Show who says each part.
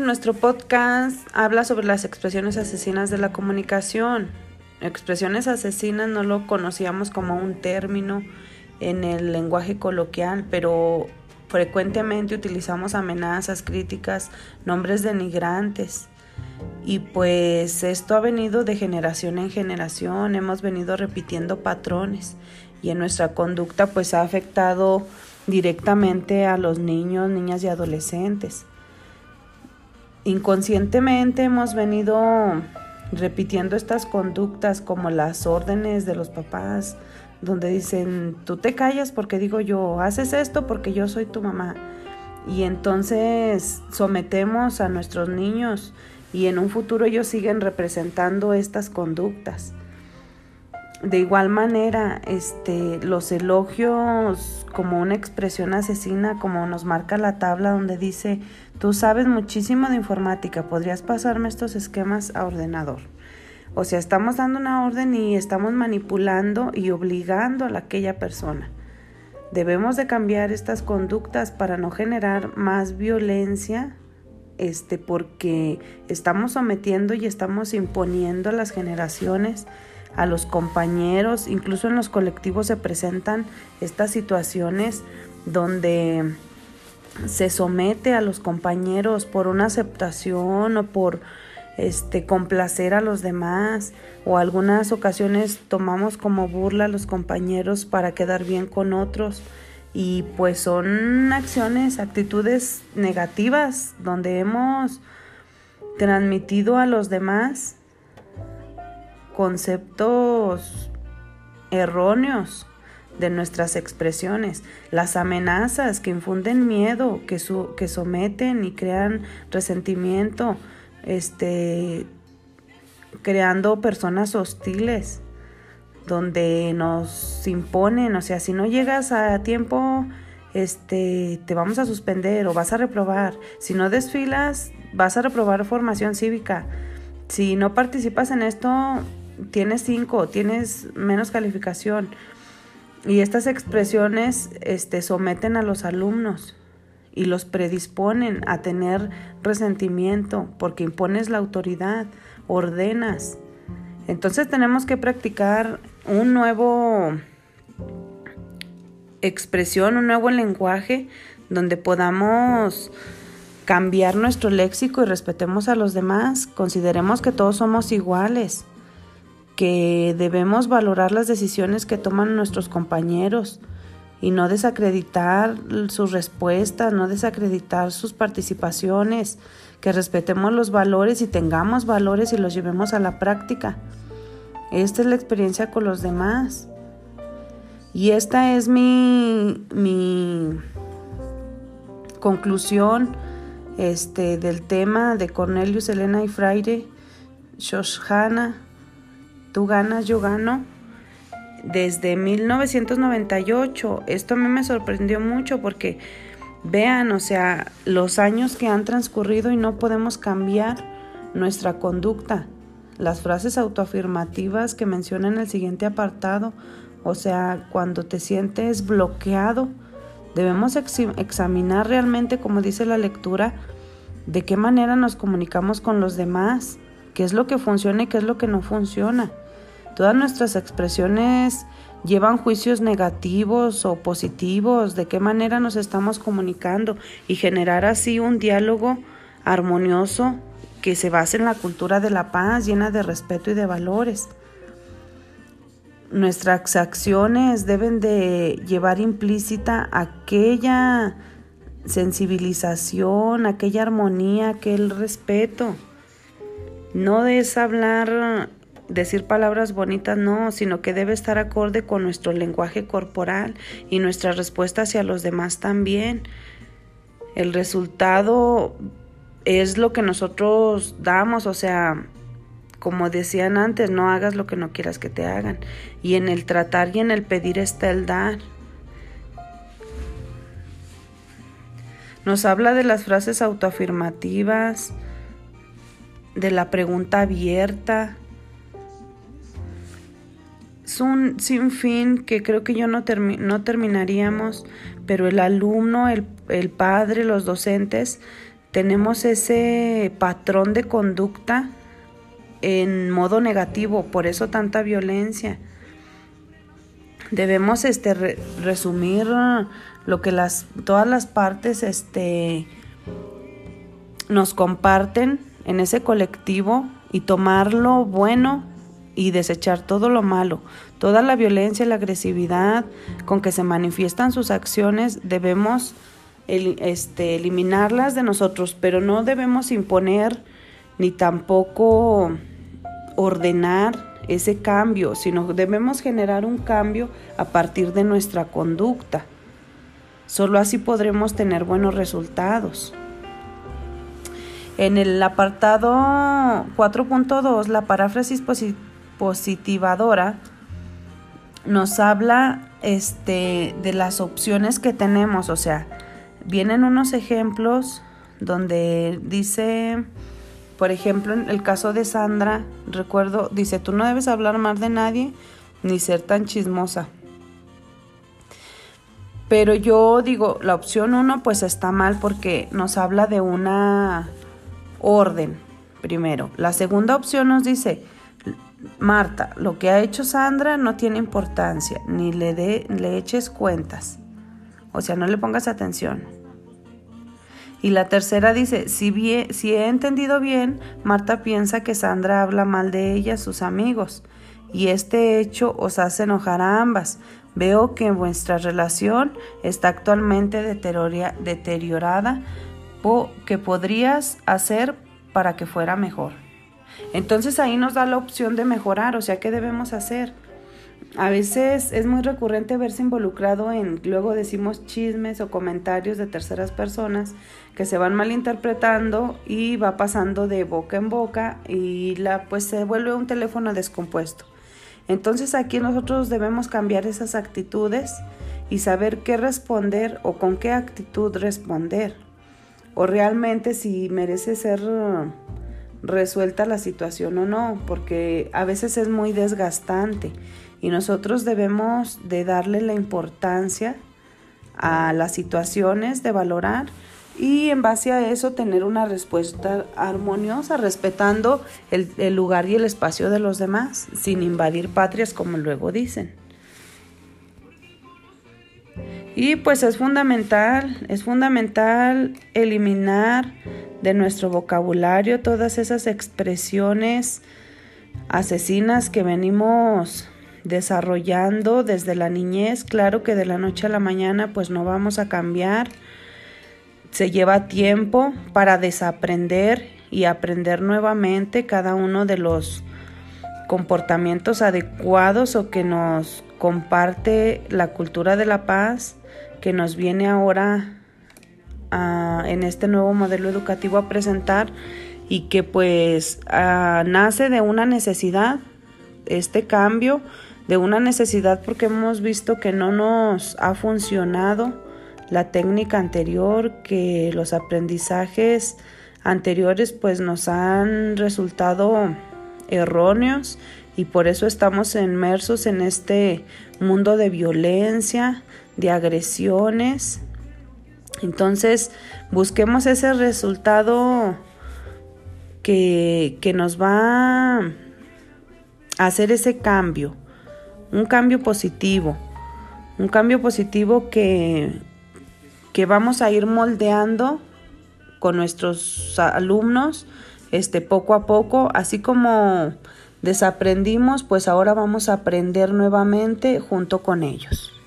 Speaker 1: Nuestro podcast habla sobre las expresiones asesinas de la comunicación. Expresiones asesinas no lo conocíamos como un término en el lenguaje coloquial, pero frecuentemente utilizamos amenazas, críticas, nombres denigrantes. Y pues esto ha venido de generación en generación, hemos venido repitiendo patrones y en nuestra conducta pues ha afectado directamente a los niños, niñas y adolescentes. Inconscientemente hemos venido repitiendo estas conductas como las órdenes de los papás, donde dicen, tú te callas porque digo yo, haces esto porque yo soy tu mamá. Y entonces sometemos a nuestros niños y en un futuro ellos siguen representando estas conductas. De igual manera, este, los elogios como una expresión asesina, como nos marca la tabla donde dice, tú sabes muchísimo de informática, podrías pasarme estos esquemas a ordenador. O sea, estamos dando una orden y estamos manipulando y obligando a aquella persona. Debemos de cambiar estas conductas para no generar más violencia, este, porque estamos sometiendo y estamos imponiendo a las generaciones a los compañeros, incluso en los colectivos se presentan estas situaciones donde se somete a los compañeros por una aceptación o por este complacer a los demás o algunas ocasiones tomamos como burla a los compañeros para quedar bien con otros y pues son acciones, actitudes negativas donde hemos transmitido a los demás conceptos erróneos de nuestras expresiones, las amenazas que infunden miedo, que, que someten y crean resentimiento, este, creando personas hostiles, donde nos imponen, o sea, si no llegas a tiempo, este, te vamos a suspender o vas a reprobar, si no desfilas, vas a reprobar formación cívica, si no participas en esto, tienes cinco, tienes menos calificación. Y estas expresiones este, someten a los alumnos y los predisponen a tener resentimiento porque impones la autoridad, ordenas. Entonces tenemos que practicar un nuevo expresión, un nuevo lenguaje donde podamos cambiar nuestro léxico y respetemos a los demás, consideremos que todos somos iguales que debemos valorar las decisiones que toman nuestros compañeros y no desacreditar sus respuestas, no desacreditar sus participaciones, que respetemos los valores y tengamos valores y los llevemos a la práctica. Esta es la experiencia con los demás. Y esta es mi, mi conclusión este, del tema de Cornelius, Elena y Fraire, Shoshana tú ganas, yo gano. Desde 1998, esto a mí me sorprendió mucho porque vean, o sea, los años que han transcurrido y no podemos cambiar nuestra conducta. Las frases autoafirmativas que menciona en el siguiente apartado, o sea, cuando te sientes bloqueado, debemos examinar realmente, como dice la lectura, de qué manera nos comunicamos con los demás, qué es lo que funciona y qué es lo que no funciona. Todas nuestras expresiones llevan juicios negativos o positivos, de qué manera nos estamos comunicando y generar así un diálogo armonioso que se base en la cultura de la paz, llena de respeto y de valores. Nuestras acciones deben de llevar implícita aquella sensibilización, aquella armonía, aquel respeto. No es hablar, decir palabras bonitas, no, sino que debe estar acorde con nuestro lenguaje corporal y nuestra respuesta hacia los demás también. El resultado es lo que nosotros damos, o sea, como decían antes, no hagas lo que no quieras que te hagan. Y en el tratar y en el pedir está el dar. Nos habla de las frases autoafirmativas, de la pregunta abierta. Es un sinfín que creo que yo no, no terminaríamos, pero el alumno, el, el padre, los docentes, tenemos ese patrón de conducta en modo negativo, por eso tanta violencia. Debemos este resumir lo que las todas las partes este nos comparten en ese colectivo y tomar lo bueno y desechar todo lo malo, toda la violencia y la agresividad con que se manifiestan sus acciones, debemos este, eliminarlas de nosotros, pero no debemos imponer ni tampoco ordenar ese cambio, sino debemos generar un cambio a partir de nuestra conducta. Solo así podremos tener buenos resultados. En el apartado 4.2, la paráfrasis positivadora nos habla este, de las opciones que tenemos, o sea, vienen unos ejemplos donde dice, por ejemplo, en el caso de Sandra, recuerdo, dice, tú no debes hablar más de nadie ni ser tan chismosa. Pero yo digo, la opción uno pues está mal porque nos habla de una orden, primero. La segunda opción nos dice, Marta, lo que ha hecho Sandra no tiene importancia, ni le, de, le eches cuentas. O sea, no le pongas atención. Y la tercera dice, si, bien, si he entendido bien, Marta piensa que Sandra habla mal de ella a sus amigos, y este hecho os hace enojar a ambas. Veo que vuestra relación está actualmente deteriorada que podrías hacer para que fuera mejor. Entonces ahí nos da la opción de mejorar, o sea, ¿qué debemos hacer? A veces es muy recurrente verse involucrado en, luego decimos chismes o comentarios de terceras personas que se van malinterpretando y va pasando de boca en boca y la pues se vuelve un teléfono descompuesto. Entonces aquí nosotros debemos cambiar esas actitudes y saber qué responder o con qué actitud responder o realmente si merece ser resuelta la situación o no, porque a veces es muy desgastante y nosotros debemos de darle la importancia a las situaciones, de valorar y en base a eso tener una respuesta armoniosa, respetando el, el lugar y el espacio de los demás, sin invadir patrias como luego dicen. Y pues es fundamental, es fundamental eliminar de nuestro vocabulario todas esas expresiones asesinas que venimos desarrollando desde la niñez. Claro que de la noche a la mañana pues no vamos a cambiar. Se lleva tiempo para desaprender y aprender nuevamente cada uno de los comportamientos adecuados o que nos comparte la cultura de la paz que nos viene ahora en este nuevo modelo educativo a presentar y que pues nace de una necesidad, este cambio, de una necesidad porque hemos visto que no nos ha funcionado la técnica anterior, que los aprendizajes anteriores pues nos han resultado erróneos y por eso estamos inmersos en este mundo de violencia, de agresiones. Entonces, busquemos ese resultado que, que nos va a hacer ese cambio, un cambio positivo, un cambio positivo que, que vamos a ir moldeando con nuestros alumnos este poco a poco, así como desaprendimos, pues ahora vamos a aprender nuevamente junto con ellos.